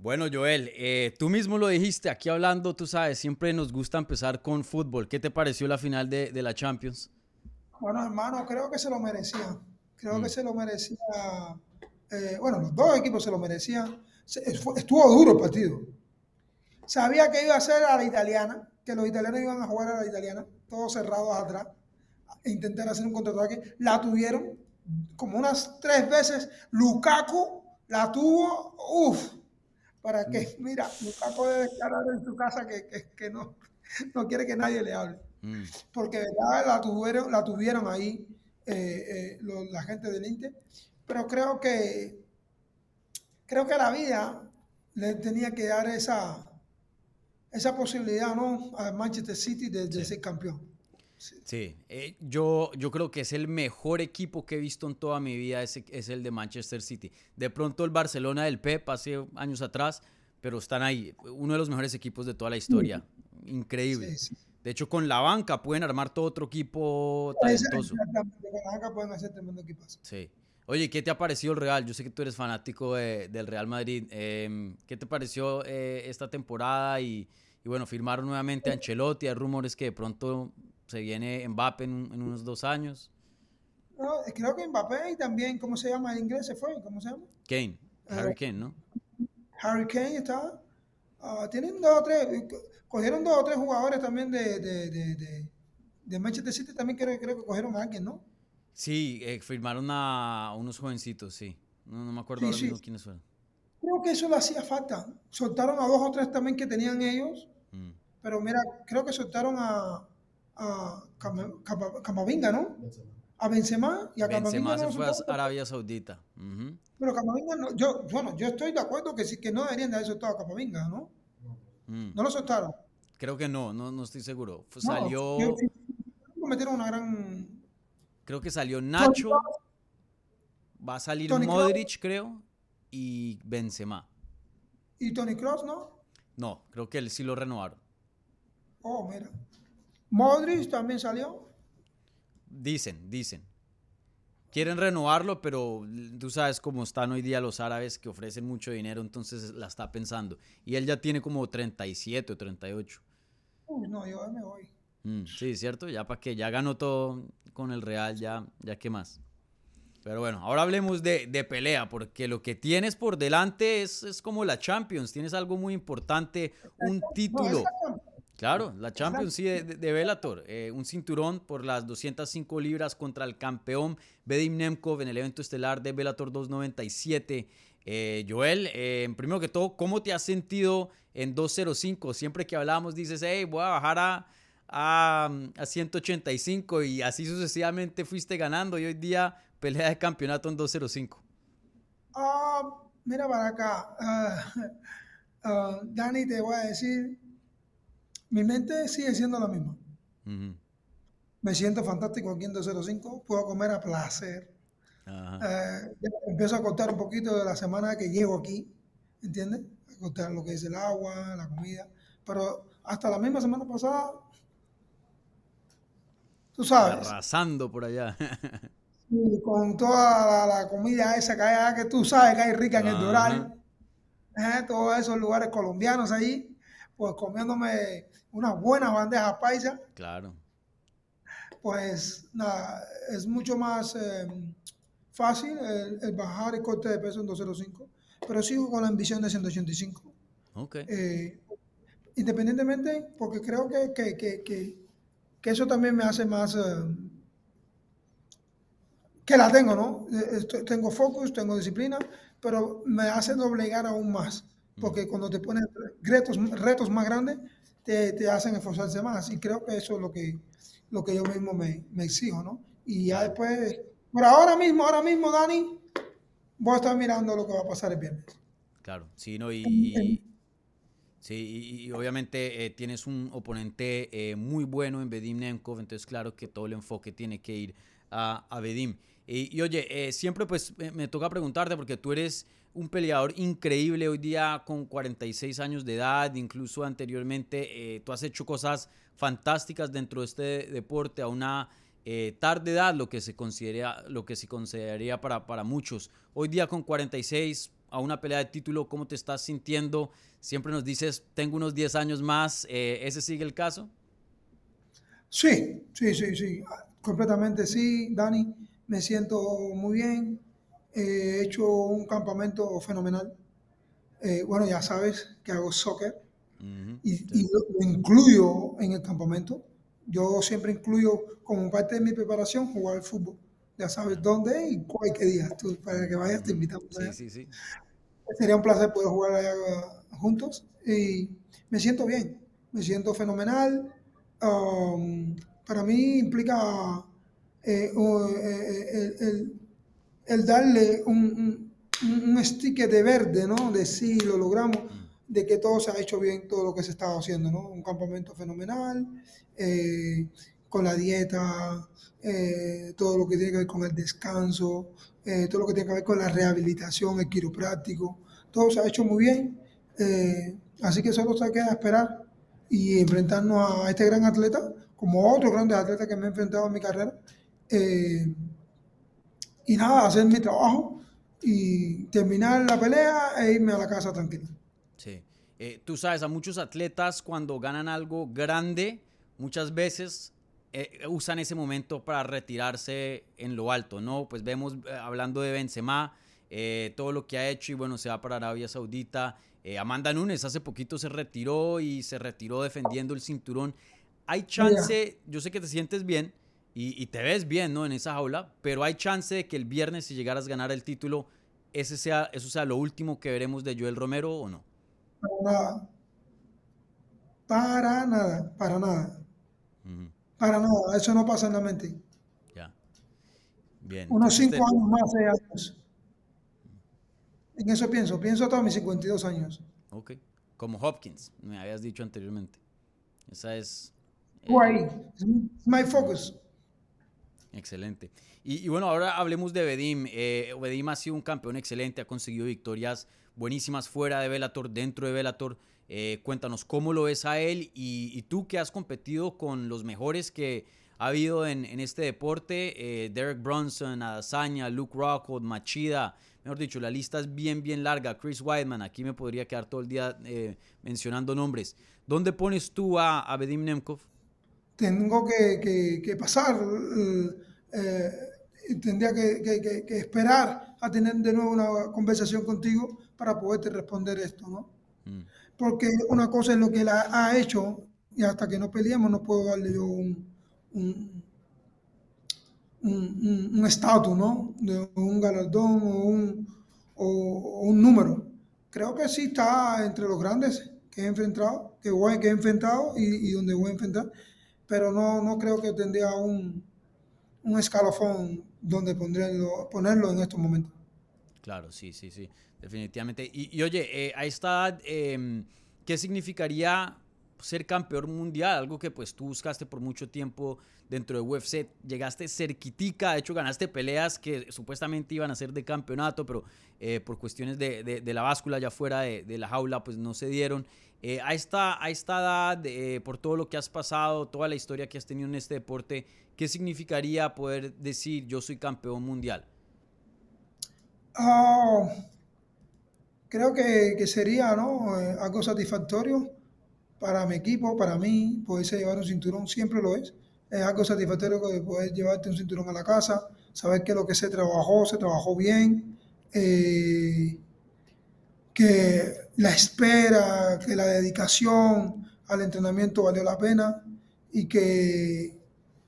Bueno, Joel, eh, tú mismo lo dijiste, aquí hablando, tú sabes, siempre nos gusta empezar con fútbol. ¿Qué te pareció la final de, la Champions? Bueno, hermano, creo que se lo merecía. Creo que mm. se lo merecía. Eh, bueno, los dos equipos se lo merecían. Estuvo duro el partido. Sabía que iba a ser a la italiana, que los italianos iban a jugar a la italiana, todos cerrados atrás, e intentar hacer un contraataque. La tuvieron como unas tres veces. Lukaku la tuvo, uff, para que, mm. mira, nunca puede declarar en su casa que, no, no quiere que nadie le hable. Mm. Porque verdad la tuvieron, la tuvieron ahí eh, eh, la gente del Inter. Pero creo que creo que la vida le tenía que dar esa, esa posibilidad ¿no? a Manchester City de, ser campeón. Sí, eh, yo, yo creo que es el mejor equipo que he visto en toda mi vida, es, es el de Manchester City. De pronto el Barcelona del Pep hace años atrás, pero están ahí, uno de los mejores equipos de toda la historia. Increíble. De hecho, con la banca pueden armar todo otro equipo talentoso. Con la banca pueden hacer tremendo equipo. Sí. Oye, ¿qué te ha parecido el Real? Yo sé que tú eres fanático del Real Madrid. Em, ¿Qué te pareció eh, esta temporada? Y, y, bueno, firmaron nuevamente a Ancelotti. Hay rumores que de pronto se viene Mbappé en, unos dos años. No, creo que Mbappé y también, ¿cómo se llama el inglés? ¿Se fue? ¿Cómo se llama? Kane, Harry Kane, ¿no? Harry Kane está. Uh, tienen dos o tres, cogieron dos o tres jugadores también de, de, de, de Manchester City, también creo, creo, que cogieron a alguien, ¿no? Sí, eh, firmaron a unos jovencitos, sí. No, no me acuerdo ahora mismo quiénes fueron. Creo que eso le hacía falta. Soltaron a dos o tres también que tenían ellos. Mm. Pero mira, creo que soltaron a, a Camavinga, ¿no? A Benzema y a Benzema se fue a Arabia Saudita. Pero Camavinga, no, yo, bueno, yo estoy de acuerdo que, sí, que no deberían de haber soltado a Camavinga, ¿no? Mm. No lo soltaron. Creo que no, no, no estoy seguro. salió. Cometieron una gran. Creo que salió Nacho. Va a salir Modric, creo. Y Benzema. ¿Y Tony Cross, no? No, creo que él sí lo renovaron. Oh, mira. Modric también salió. Dicen, dicen. Quieren renovarlo, pero tú sabes cómo están hoy día los árabes que ofrecen mucho dinero, entonces la está pensando. Y él ya tiene como 37 o 38. Uy, no, yo me voy. Mm, sí, cierto, ya para que ya ganó todo con el Real, ya, ya qué más. Pero bueno, ahora hablemos de, de pelea, porque lo que tienes por delante es, es, como la Champions, tienes algo muy importante, un título. Claro, la Champions sí de, de Bellator, eh, un cinturón por las 205 libras contra el campeón Bedim Nemkov en el evento estelar de Bellator 297. Eh, Joel, eh, primero que todo, ¿cómo te has sentido en 205? Siempre que hablamos dices, hey, voy a bajar a, a, 185 y así sucesivamente fuiste ganando y hoy día pelea de campeonato en 205. Ah, mira para acá, ah, ah, Dani, te voy a decir mi mente sigue siendo la misma. Me siento fantástico aquí en 205, puedo comer a placer. Eh, empiezo a contar un poquito de la semana que llego aquí, ¿entiendes? A contar lo que es el agua, la comida. Pero hasta la misma semana pasada, tú sabes. Arrasando por allá. con toda la, comida esa que hay, que tú sabes que hay rica en el Doral. ¿eh? todos esos lugares colombianos ahí, pues comiéndome una buena bandeja paisa. Claro. Pues nada, es mucho más eh, fácil el, bajar el corte de peso en 205, pero sigo con la ambición de 185. Ok. Eh, independientemente, porque creo que, que, que, que, eso también me hace más... Eh, que la tengo, ¿no? tengo focus, tengo disciplina, pero me hace doblegar aún más, porque cuando te pones retos, retos más grandes, te, hacen esforzarse más. Y creo que eso es lo que, lo que yo mismo me, me exijo, ¿no? Y ya después, por ahora mismo, ahora mismo, Dani, voy a estar mirando lo que va a pasar el viernes. Claro, sí, ¿no? Y, sí, y, obviamente eh, tienes un oponente eh, muy bueno en Bedim Nemkov, entonces claro que todo el enfoque tiene que ir a, a Bedim. Y, oye, eh, siempre pues me toca preguntarte porque tú eres un peleador increíble hoy día con 46 años de edad, incluso anteriormente eh, tú has hecho cosas fantásticas dentro de este deporte a una eh, tarde edad, lo que se considera, lo que se consideraría para, para muchos. Hoy día con 46, a una pelea de título, ¿cómo te estás sintiendo? Siempre nos dices, tengo unos 10 años más, eh, ¿ese sigue el caso? Sí, sí, sí, sí, completamente sí, Dani, me siento muy bien, he hecho un campamento fenomenal. Eh, bueno, ya sabes que hago soccer y, lo, incluyo en el campamento. Yo siempre incluyo como parte de mi preparación jugar al fútbol. Ya sabes dónde y cuál qué día. Tú, para que vayas, te invitamos. Sí, sí, sí. Sería un placer poder jugar allá juntos. Y me siento bien, me siento fenomenal. Um, para mí implica eh, eh, el, el, darle un, un, un, sticker de verde, ¿no? De sí, lo logramos, de que todo se ha hecho bien, todo lo que se estaba haciendo, ¿no? Un campamento fenomenal, eh, con la dieta, eh, todo lo que tiene que ver con el descanso, eh, todo lo que tiene que ver con la rehabilitación, el quiropráctico, todo se ha hecho muy bien. Así que solo se queda esperar y enfrentarnos a este gran atleta, como otros grandes atletas que me he enfrentado en mi carrera. Y nada, hacer mi trabajo y terminar la pelea e irme a la casa tranquilo. Sí. tú sabes, a muchos atletas cuando ganan algo grande, muchas veces eh, usan ese momento para retirarse en lo alto, ¿no? Pues vemos, eh, hablando de Benzema, eh, todo lo que ha hecho y bueno, se va para Arabia Saudita. Amanda Nunes hace poquito se retiró y se retiró defendiendo el cinturón. Hay chance, yo sé que te sientes bien y, te ves bien, ¿no? En esa jaula, pero hay chance de que el viernes, si llegaras a ganar el título, ese sea, eso sea lo último que veremos de Joel Romero o no. Para nada. Para nada, para nada. Para nada, eso no pasa en la mente. Ya. Bien. Unos cinco años más, seis años. En eso pienso, pienso hasta mis 52 años. Ok. Como Hopkins, me habías dicho anteriormente. Esa es. Eh, my focus. Excelente. Y, bueno, ahora hablemos de Bedim. Eh, Bedim ha sido un campeón excelente, ha conseguido victorias buenísimas fuera de Bellator, dentro de Bellator. Eh, cuéntanos cómo lo ves a él y, tú que has competido con los mejores que ha habido en, este deporte, eh, Derek Bronson, Adesanya, Luke Rockhold, Machida, mejor dicho, la lista es bien, bien larga. Chris Weidman, aquí me podría quedar todo el día eh, mencionando nombres. ¿Dónde pones tú a, a Bedim Nemkov? Tengo que, que, pasar, tendría que, esperar a tener de nuevo una conversación contigo para poderte responder esto, ¿no? Mm porque una cosa es lo que él ha, hecho y hasta que no peleemos no puedo darle yo un, un, estatus, ¿no? De un galardón o un, o, un número. Creo que sí está entre los grandes que he enfrentado, que, voy, que he enfrentado y, donde voy a enfrentar, pero no, no creo que tendría un, un escalafón donde ponerlo, ponerlo en estos momentos. Claro, sí, sí, sí definitivamente. Y, oye, eh, a esta edad, em, ¿qué significaría ser campeón mundial? Algo que pues tú buscaste por mucho tiempo dentro de UFC. Llegaste cerquitica, de hecho ganaste peleas que supuestamente iban a ser de campeonato, pero eh, por cuestiones de, la báscula ya fuera de, la jaula pues no se dieron. Eh, a, esta, a esta edad, eh, por todo lo que has pasado, toda la historia que has tenido en este deporte, ¿qué significaría poder decir yo soy campeón mundial? Oh, creo que, sería algo satisfactorio para mi equipo, para mí, poderse llevar un cinturón, siempre lo es. Es algo satisfactorio poder llevarte un cinturón a la casa, saber que lo que se trabajó, se trabajó bien, eh, que la espera, que la dedicación al entrenamiento valió la pena y que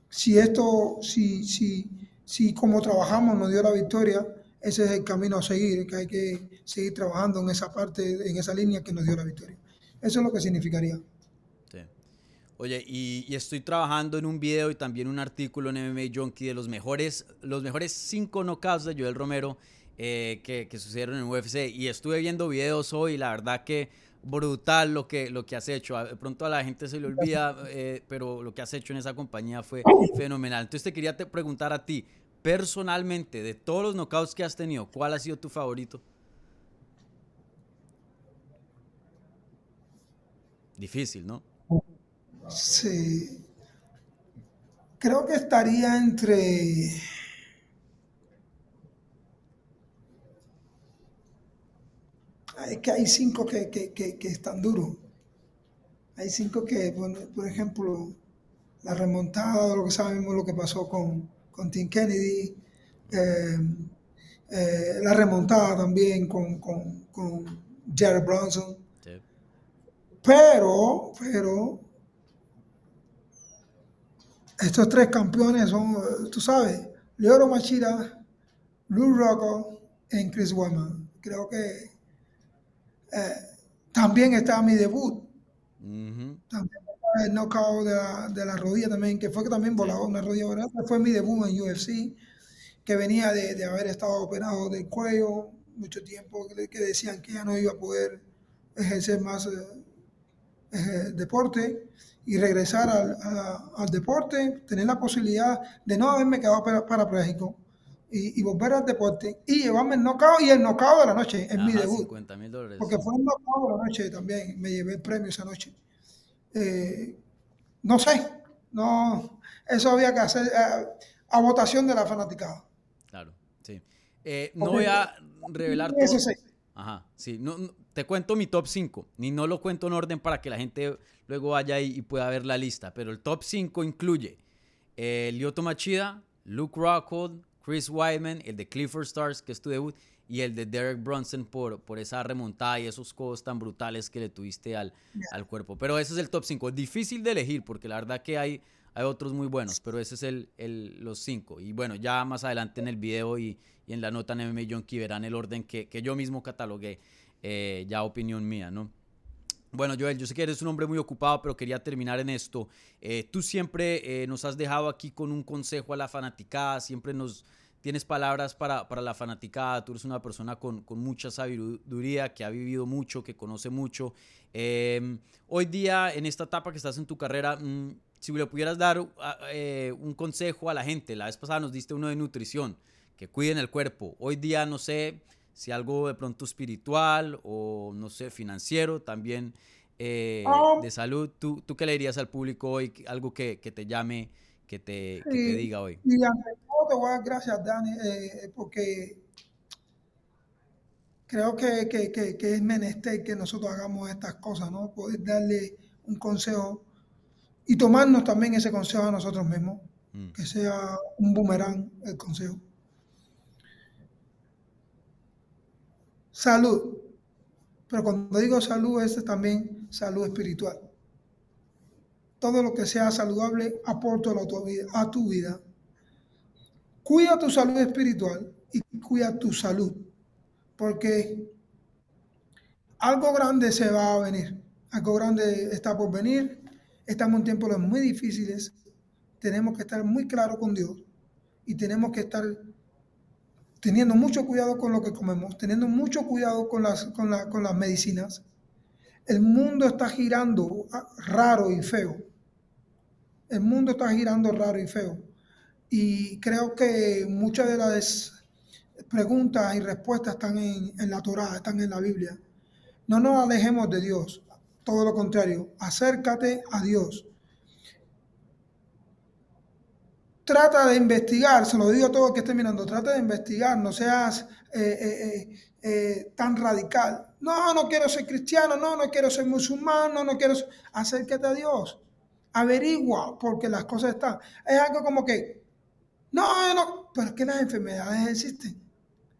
si esto, si, si, si como trabajamos nos dio la victoria, ese es el camino a seguir, que hay que seguir trabajando en esa parte, en esa línea que nos dio la victoria. Eso es lo que significaría. Oye, y, estoy trabajando en un video y también un artículo en MMA Junkie de los mejores, los mejores cinco knockouts de Joel Romero eh, que, que, sucedieron en UFC. Y estuve viendo videos hoy la verdad que brutal lo que, lo que has hecho. Pronto a la gente se le olvida, eh, pero lo que has hecho en esa compañía fue fenomenal. Entonces te quería te preguntar a ti, personalmente, de todos los knockouts que has tenido, ¿cuál ha sido tu favorito? Difícil, ¿no? Sí. Creo que estaría entre... Es que hay cinco que, que, que, están duros. Hay cinco que, por, ejemplo, la remontada, lo que sabemos, lo que pasó con, con Tim Kennedy, eh, eh, la remontada también con, con, con Jared Bronson. Pero, pero, estos tres campeones son, tú sabes, Leoro Machida, Lou Rocco y Chris Weman. Creo que eh, también está mi debut. También el knockout de la, de la, rodilla también, que fue que también volaba una rodilla Fue mi debut en UFC, que venía de, de haber estado operado del cuello mucho tiempo, que, decían que ya no iba a poder ejercer más eh, eh, deporte y regresar al, al, deporte, tener la posibilidad de no haberme quedado parapléjico y, y, volver al deporte y llevarme el knockout y el knockout de la noche en mi debut. Porque fue el knockout de la noche también, me llevé el premio esa noche. Eh, no sé, no, eso había que hacer a, votación de la fanaticada. Claro, sí. Eh, no voy a revelar todo. Ajá, sí. No, te cuento mi top 5, ni no lo cuento en orden para que la gente luego vaya y, pueda ver la lista, pero el top 5 incluye eh, Lyoto Machida, Luke Rockhold, Chris Weidman, el de Clifford Stars, que es tu debut, y el de Derek Brunson por, por esa remontada y esos codos tan brutales que le tuviste al, al cuerpo. Pero ese es el top 5. Difícil de elegir porque la verdad que hay, hay otros muy buenos, pero ese es el, el, los 5. Y bueno, ya más adelante en el video y, y en la nota en MMA Junkie verán el orden que, que yo mismo catalogué, eh, ya opinión mía, ¿no? Bueno, Joel, yo sé que eres un hombre muy ocupado, pero quería terminar en esto. Eh, tú siempre eh, nos has dejado aquí con un consejo a la fanaticada, siempre nos tienes palabras para, para la fanaticada, tú eres una persona con, con, mucha sabiduría, que ha vivido mucho, que conoce mucho. Hoy día, en esta etapa que estás en tu carrera, mm, si le pudieras dar eh, un consejo a la gente, la vez pasada nos diste uno de nutrición, que cuiden el cuerpo. Hoy día, no sé si algo de pronto espiritual o, no sé, financiero, también eh, oh. de salud. ¿Tú, ¿Tú qué le dirías al público hoy? Algo que, que te llame, que te, que te diga hoy te voy a dar gracias, Dani, eh, porque creo que, que, que, es menester que nosotros hagamos estas cosas, ¿no? Poder darle un consejo y tomarnos también ese consejo a nosotros mismos, mm. que sea un boomerang el consejo. Salud. Pero cuando digo salud, es también salud espiritual. Todo lo que sea saludable aporta a tu vida, a tu vida Cuida tu salud espiritual y cuida tu salud, porque algo grande se va a venir, algo grande está por venir, estamos en tiempos muy difíciles, tenemos que estar muy claros con Dios y tenemos que estar teniendo mucho cuidado con lo que comemos, teniendo mucho cuidado con las, con, con las medicinas. El mundo está girando raro y feo. El mundo está girando raro y feo. Y creo que muchas de las preguntas y respuestas están en, la Torá, están en la Biblia. No nos alejemos de Dios, todo lo contrario, acércate a Dios. Trata de investigar, se lo digo a todo el que esté mirando, trata de investigar, no seas eh, eh, eh, tan radical. No, no quiero ser cristiano, no, no quiero ser musulmán, no, no quiero ser... Acércate a Dios, averigua, porque las cosas están. Es algo como que no, no, pero es que las enfermedades existen.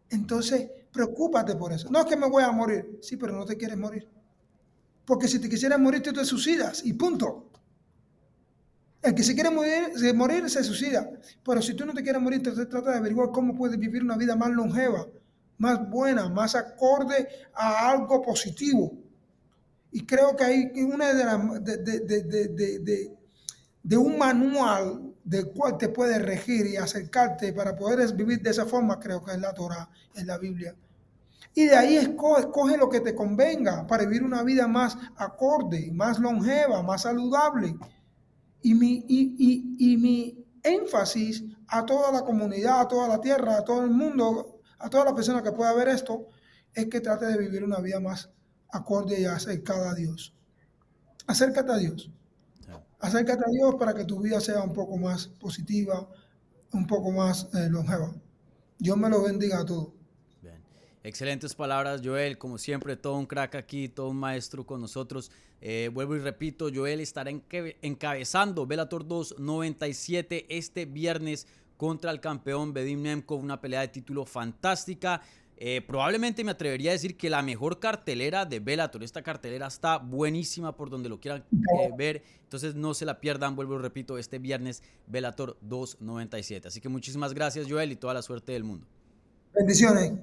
Entonces, preocúpate por eso. No es que me voy a morir, sí, pero no te quieres morir. Porque si te quisieras morir, tú te suicidas y punto. El que se quiere morir, se, suicida. Pero si tú no te quieres morir, entonces trata de averiguar cómo puedes vivir una vida más longeva, más buena, más acorde a algo positivo. Y creo que hay una de las de, de, de un manual del cual te puedes regir y acercarte para poder vivir de esa forma, creo que es la Torah, es la Biblia. Y de ahí escoge, escoge, lo que te convenga para vivir una vida más acorde, más longeva, más saludable. Y mi, y, y, mi énfasis a toda la comunidad, a toda la tierra, a todo el mundo, a toda la persona que pueda ver esto, es que trate de vivir una vida más acorde y acercada a Dios. Acércate a Dios acércate a Dios para que tu vida sea un poco más positiva, un poco más eh, longeva. Dios me lo bendiga a todos. Excelentes palabras, Joel. Como siempre, todo un crack aquí, todo un maestro con nosotros. Eh, vuelvo y repito, Joel estará encabezando Bellator 297 este viernes contra el campeón Bedim Nemkov, una pelea de título fantástica. Eh, probablemente me atrevería a decir que la mejor cartelera de Bellator. Esta cartelera está buenísima por donde lo quieran eh, ver. Entonces no se la pierdan, vuelvo y repito, este viernes Bellator 297. Así que muchísimas gracias Joel y toda la suerte del mundo. Bendiciones.